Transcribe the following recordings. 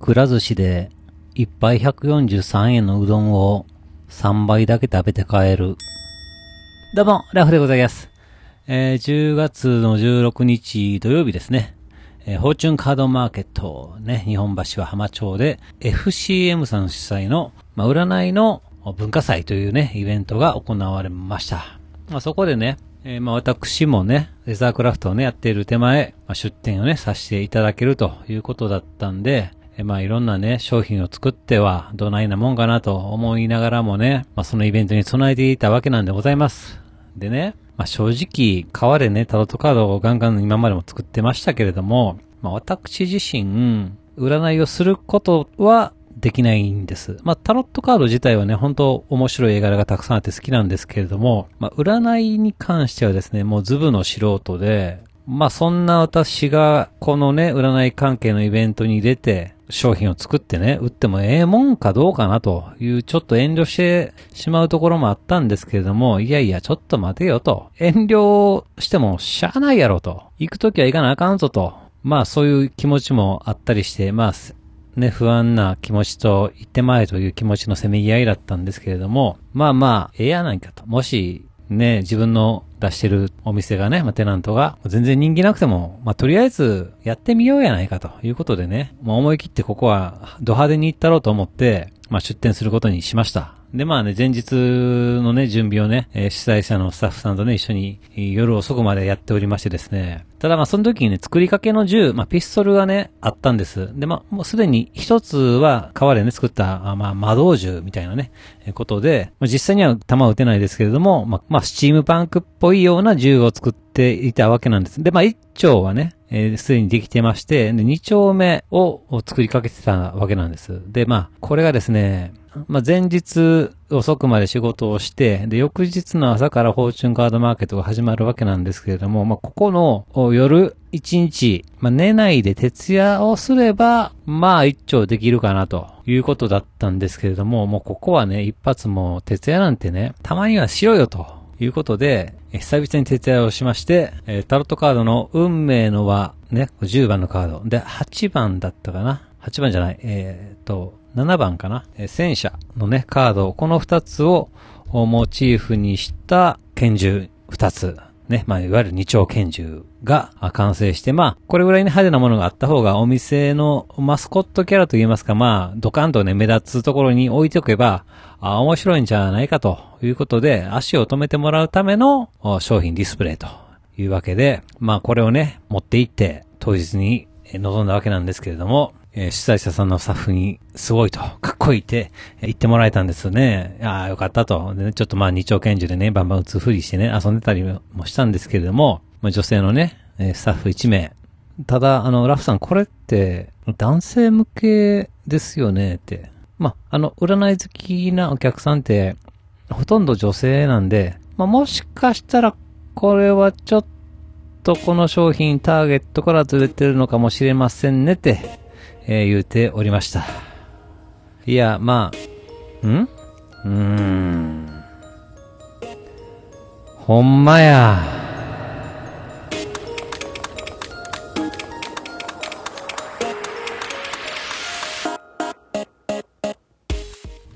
くら寿司で一杯143円のうどんを3杯だけ食べて帰る。どうも、ラフでございます。えー10月の16日土曜日ですね。えーフォーチュンカードマーケット、ね、日本橋は浜町で FCM さん主催の、まあ、占いの文化祭というね、イベントが行われました。まあ、そこでね、えーまあ、私もね、レザークラフトをね、やっている手前、まあ、出店をね、させていただけるということだったんで、えまあ、いろんなね、商品を作っては、どないなもんかなと思いながらもね、まあ、そのイベントに備えていたわけなんでございます。でね、まあ、正直、川でね、タロットカードをガンガン今までも作ってましたけれども、まあ、私自身、占いをすることはできないんです。まあ、タロットカード自体はね、本当面白い絵柄がたくさんあって好きなんですけれども、まあ、占いに関してはですね、もうズブの素人で、まあ、そんな私が、このね、占い関係のイベントに出て、商品を作ってね、売ってもええもんかどうかなという、ちょっと遠慮してしまうところもあったんですけれども、いやいや、ちょっと待てよと。遠慮してもしゃあないやろと。行くときは行かなあかんぞと。まあ、そういう気持ちもあったりして、まあ、ね、不安な気持ちと行ってまえという気持ちのせめぎ合いだったんですけれども、まあまあ、ええやないかと。もし、ね、自分の出してるお店がね、まあ、テナントが全然人気なくても、まあ、とりあえずやってみようやないかということでね、まあ、思い切ってここはド派手に行ったろうと思って、まあ、出店することにしました。で、まあね、前日のね、準備をね、えー主催者のスタッフさんとね、一緒に夜遅くまでやっておりましてですね。ただまあ、その時にね、作りかけの銃、まあ、ピストルがね、あったんです。で、まあ、もうすでに一つは川でね、作った、あまあ、魔導銃みたいなね、えーことで、まあ、実際には弾を撃てないですけれども、まあ、まあ、スチームパンクっぽいような銃を作っていたわけなんです。で、まあ、一丁はね、えーすでにできてまして、で、二丁目を作りかけてたわけなんです。で、まあ、これがですね、まあ、前日遅くまで仕事をして、で、翌日の朝からフォーチュンカードマーケットが始まるわけなんですけれども、まあ、ここの夜一日、まあ、寝ないで徹夜をすれば、まあ、一丁できるかなということだったんですけれども、もうここはね、一発も徹夜なんてね、たまにはしろよと。いうことで、久々に徹夜をしまして、えタロットカードの運命の輪、ね、10番のカード。で、8番だったかな ?8 番じゃない、えー、と、7番かな、え戦車のね、カード、この2つをモチーフにした拳銃2つ。ね、まあ、いわゆる二丁拳銃が完成して、まあ、これぐらいに派手なものがあった方がお店のマスコットキャラといいますか、まあ、ドカンとね、目立つところに置いておけば、あ面白いんじゃないかということで、足を止めてもらうための商品ディスプレイというわけで、まあ、これをね、持って行って、当日に臨んだわけなんですけれども、えー主催者さんのスタッフに、すごいと、かっこいいって、え言ってもらえたんですよね。ああ、よかったと。でね、ちょっとまあ、二丁拳銃でね、バンバン撃つふりしてね、遊んでたりもしたんですけれども、まあ、女性のね、えースタッフ1名。ただ、あの、ラフさん、これって、男性向けですよね、って。まあ、あの、占い好きなお客さんって、ほとんど女性なんで、まあ、もしかしたら、これはちょっとこの商品ターゲットからずれてるのかもしれませんねって、えー言うておりました。いや、まあ、ん？うーん。ほんまや。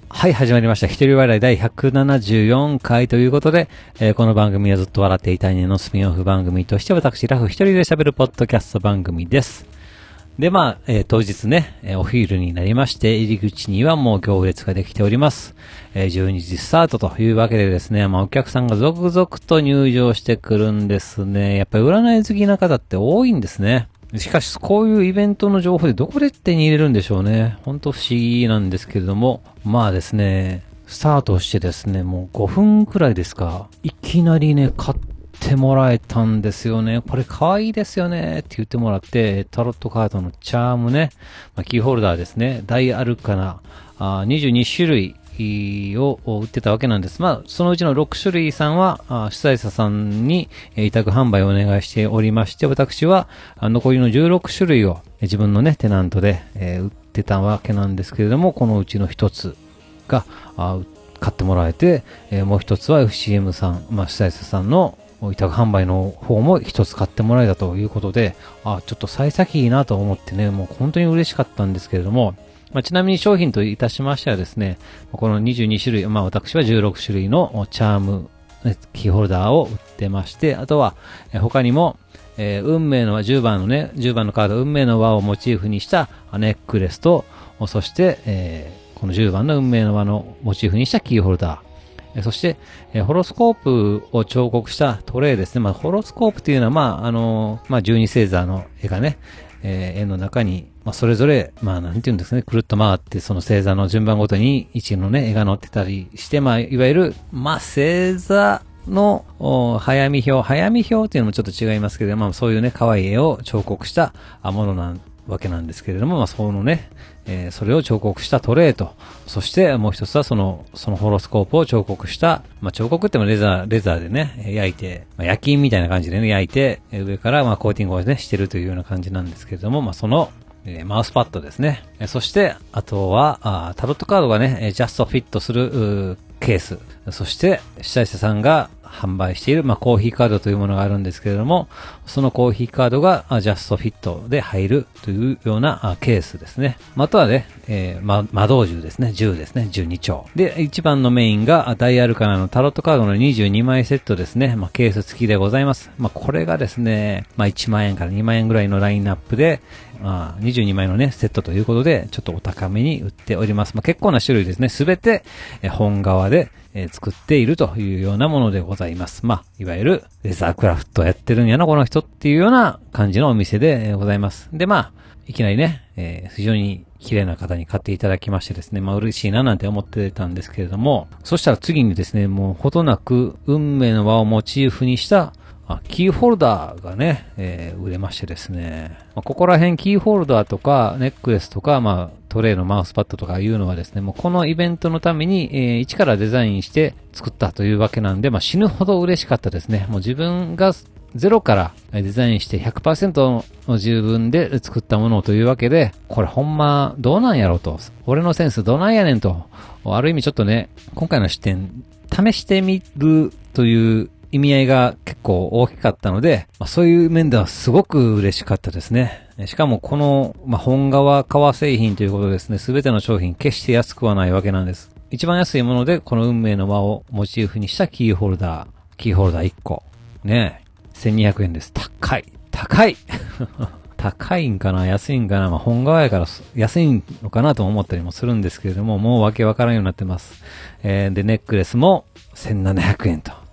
はい、始まりました。一人笑い第174回ということで、えーこの番組はずっと笑っていたいねのスピンオフ番組として私、ラフ一人で喋るポッドキャスト番組です。で、まあ、えー当日ね、えーお昼になりまして、入り口にはもう行列ができております。えー12時スタートというわけでですね、まあお客さんが続々と入場してくるんですね。やっぱり占い好きな方って多いんですね。しかし、こういうイベントの情報でどこで手に入れるんでしょうね。ほんと不思議なんですけれども。まあですね、スタートしてですね、もう5分くらいですか。いきなりね、買ってもらえたんですよね。これ可愛いですよねって言ってもらって、タロットカードのチャームね、まあ、キーホルダーですね、大アルカナ、あ22種類を売ってたわけなんです。まあ、そのうちの6種類さんは、主催者さんに委託販売をお願いしておりまして、私は残りの16種類を自分のね、テナントで、え売ってたわけなんですけれども、このうちの一つが、買ってもらえて、えもう一つは FCM さん、まあ、主催者さんの委託販売の方も一つ買ってもらえたということで、あ、ちょっと幸先いいなと思ってね、もう本当に嬉しかったんですけれども、まあ、ちなみに商品といたしましてはですね、この22種類、まあ私は16種類のチャーム、キーホルダーを売ってまして、あとは、他にも、えー、運命の輪、10番のね、10番のカード、運命の輪をモチーフにしたネックレスと、そして、えー、この10番の運命の輪のモチーフにしたキーホルダー、そして、え、ホロスコープを彫刻したトレイですね。まあ、ホロスコープというのは、まあ、あの、まあ、十二星座の絵がね、えー、絵の中に、まあ、それぞれ、まあ、なんていうんですかね、くるっと回って、その星座の順番ごとに一のね、絵が載ってたりして、まあ、いわゆる、まあ、星座の、早見表、早見表っていうのもちょっと違いますけど、まあ、そういうね、可愛い絵を彫刻したものなわけなんですけれども、まあ、そのね、えー、それを彫刻したトレイと、そしてもう一つはその、そのホロスコープを彫刻した、まあ、彫刻ってもレザー、レザーでね、焼いて、まあ、焼きみたいな感じでね、焼いて、上からまあコーティングをね、してるというような感じなんですけれども、まあ、その、えー、マウスパッドですね。えー、そして、あとはあ、タロットカードがね、ジャストフィットする、ケース。そして、主催者さんが販売している、まあ、コーヒーカードというものがあるんですけれども、そのコーヒーカードがジャストフィットで入るというようなケースですね。またはね、えー、ま、魔導銃ですね。銃ですね。12丁。で、一番のメインがダイアルカナのタロットカードの22枚セットですね。まあ、ケース付きでございます。まあ、これがですね、まあ、1万円から2万円ぐらいのラインナップで、あ、22枚のね、セットということで、ちょっとお高めに売っております。まあ、結構な種類ですね。すべて、え本革で、え作っているというようなものでございます。まあ、いわゆるレザークラフトやってるんやな、この人っていうような感じのお店でございます。で、まあ、いきなりね、えー、非常に綺麗な方に買っていただきましてですね、まあ嬉しいななんて思ってたんですけれども、そしたら次にですね、もうほどなく運命の輪をモチーフにしたあキーホルダーがね、えー、売れましてですね、まあ、ここら辺キーホルダーとかネックレスとか、まあトレイのマウスパッドとかいうのはですね、もうこのイベントのために、えー、一からデザインして作ったというわけなんで、まあ死ぬほど嬉しかったですね。もう自分がゼロからデザインして100%の自分で作ったものというわけで、これほんまどうなんやろうと。俺のセンスどうないやねんと。ある意味ちょっとね、今回の視点、試してみるという意味合いが結構大きかったので、まあ、そういう面ではすごく嬉しかったですね。しかもこの、まあ、本革革製品ということですね、すべての商品決して安くはないわけなんです。一番安いものでこの運命の輪をモチーフにしたキーホルダー、キーホルダー1個。ねえ1200円です。高い高い 高いんかな？安いんかな？まあ、本革やから安いのかなと思ったりもするんですけれども、もうわけわからんようになってます。えー、で、ネックレスも1700円と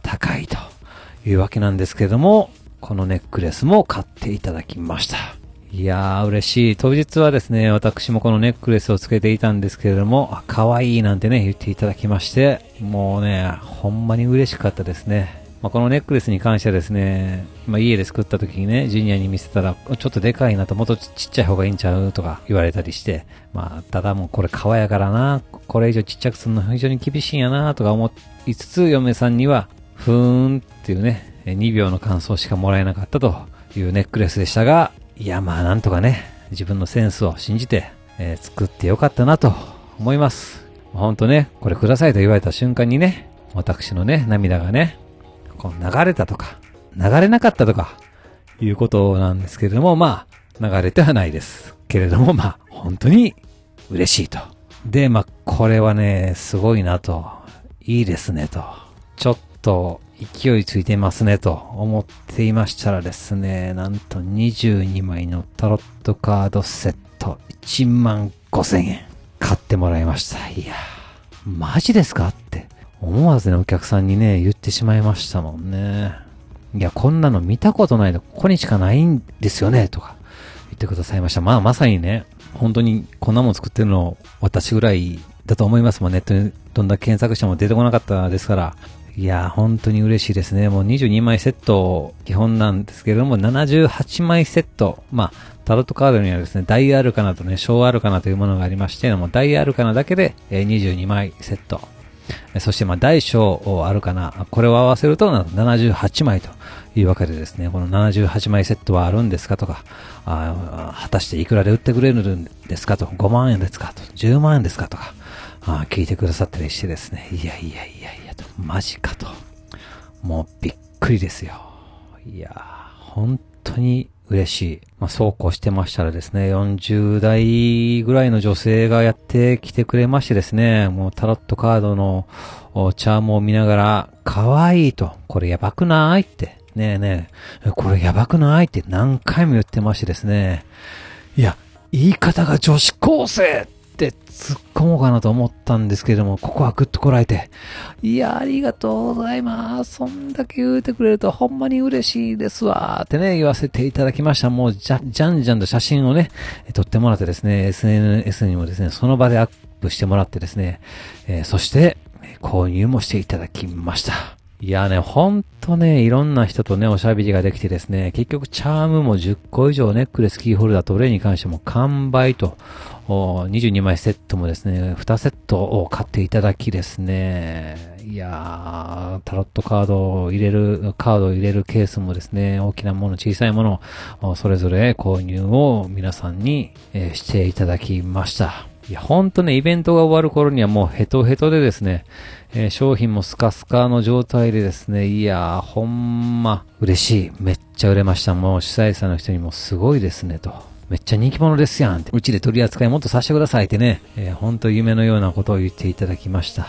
いうわけなんですけれども、このネックレスも買っていただきました。いやー、嬉しい。当日はですね、私もこのネックレスをつけていたんですけれども、あ、可愛いなんてね、言っていただきまして、もうね、ほんまに嬉しかったですね。まあ、このネックレスに関してはですね、まあ、家で作った時にね、ジュニアに見せたら、ちょっとでかいなと、もっとちっちゃい方がいいんちゃうとか言われたりして、まあ、ただもうこれ革やからな、これ以上ちっちゃくするの非常に厳しいんやな、とか思いつつ、嫁さんには、ふーんっていうね、2秒の感想しかもらえなかったというネックレスでしたが、いやまあなんとかね、自分のセンスを信じて、えー、作ってよかったなと思います。ほんとね、これくださいと言われた瞬間にね、私のね、涙がね、こう流れたとか、流れなかったとか、いうことなんですけれども、まあ、流れてはないです。けれども、まあ、本当に嬉しいと。で、まあ、これはね、すごいなと、いいですねと。ちょっと勢いついてますねと思っていましたらですね、なんと22枚のタロットカードセット1万5000円買ってもらいました。いやマジですかって思わずね、お客さんにね、言ってしまいましたもんね。いや、こんなの見たことないの、ここにしかないんですよね、とか言ってくださいました。まあ、まさにね、本当にこんなもん作ってるの私ぐらいだと思いますもん、ネットにどんな検索しても出てこなかったですから、いや、本当に嬉しいですね。もう22枚セット基本なんですけれども、78枚セット。まあ、タロットカードにはですね、大アルカナとね、小アルカナというものがありまして、もう大アルカナだけで22枚セット。そしてまあ大小アルカナ、これを合わせると78枚というわけでですね、この78枚セットはあるんですかとか、あ果たしていくらで売ってくれるんですかと、5万円ですかと、10万円ですかとか、あ聞いてくださったりしてですね、いやいやいやいや、マジかと。もうびっくりですよ。いやー、本当に嬉しい。まあ、そうこうしてましたらですね、40代ぐらいの女性がやってきてくれましてですね、もうタロットカードのチャームを見ながら、可愛いと、これやばくないって、ねえねえ、これやばくないって何回も言ってましてですね、いや、言い方が女子高生って突っ込もうかなと思ったんですけども、ここはぐっとこらえて、いや、ありがとうございます。そんだけ言うてくれるとほんまに嬉しいですわ。ってね、言わせていただきました。もう、じゃ、じゃんじゃんと写真をね、撮ってもらってですね、SNS にもですね、その場でアップしてもらってですね、えー、そして、購入もしていただきました。いやね、ほんとね、いろんな人とね、おしゃべりができてですね、結局チャームも10個以上ネックレスキーホルダーと例に関しても完売と、22枚セットもですね、2セットを買っていただきですね、いやー、タロットカードを入れる、カードを入れるケースもですね、大きなもの、小さいもの、それぞれ購入を皆さんに、していただきました。いや、ほんとね、イベントが終わる頃にはもうヘトヘトでですね、えー、商品もスカスカの状態でですね、いやー、ほんま、嬉しい。めっちゃ売れました。もう主催者の人にもすごいですね、と。めっちゃ人気者ですやんって。うちで取り扱いもっとさせてくださいってね、えー、ほんと夢のようなことを言っていただきました。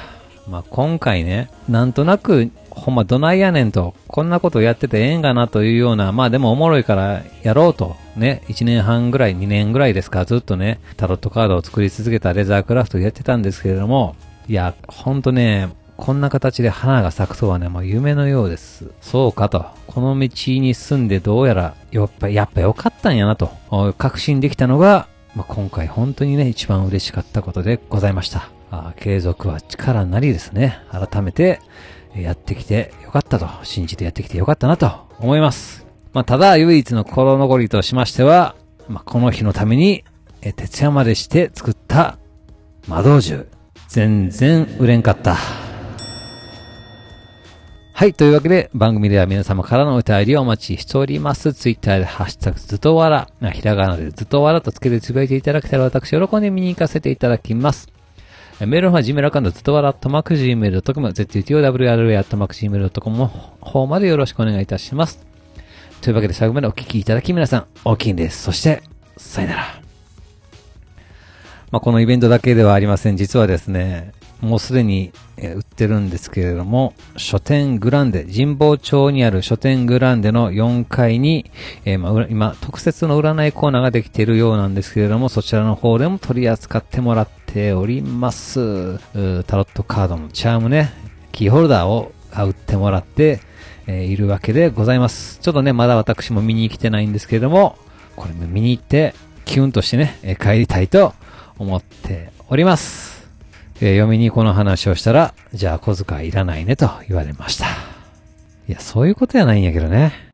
まあ、今回ね、なんとなく、ほんまどないやねんと、こんなことやっててええんかなというような、まあでもおもろいからやろうと、ね、1年半ぐらい、2年ぐらいですか、ずっとね、タロットカードを作り続けたレザークラフトやってたんですけれども、いや、ほんとね、こんな形で花が咲くとはね、もう夢のようです。そうかと。この道に住んでどうやら、やっぱ、やっぱ良かったんやなと、確信できたのが、まあ、今回本当にね、一番嬉しかったことでございました。あ継続は力なりですね。改めて、やってきてよかったと、信じてやってきてよかったなと思います。まあ、ただ唯一の心残りとしましては、まあ、この日のために、え、徹夜までして作った魔導銃。全然売れんかった。はい。というわけで、番組では皆様からのお便りをお待ちしております。ツイッターでハッシュタグずっとわら、ひらがなでずっとわらとつけてつぶやいていただけたら私喜んで見に行かせていただきます。メールの方は Gmail アカウントずっとわら、とまく Gmail.com、zutowra、とまく Gmail.com の方までよろしくお願いいたします。というわけで最後までお聞きいただき皆さん、大きいんです。そして、さよなら。まあ、このイベントだけではありません。実はですね、もうすでに、売ってるんですけれども、書店グランデ、神保町にある書店グランデの4階に、えー、まあ、今、特設の占いコーナーができているようなんですけれども、そちらの方でも取り扱ってもらっております。タロットカードのチャームね、キーホルダーを売ってもらって、えー、いるわけでございます。ちょっとね、まだ私も見に来てないんですけれども、これ見に行って、キュンとしてね、え帰りたいと思っております。えー、嫁にこの話をしたら、じゃあ小遣いいらないねと言われました。いや、そういうことやないんやけどね。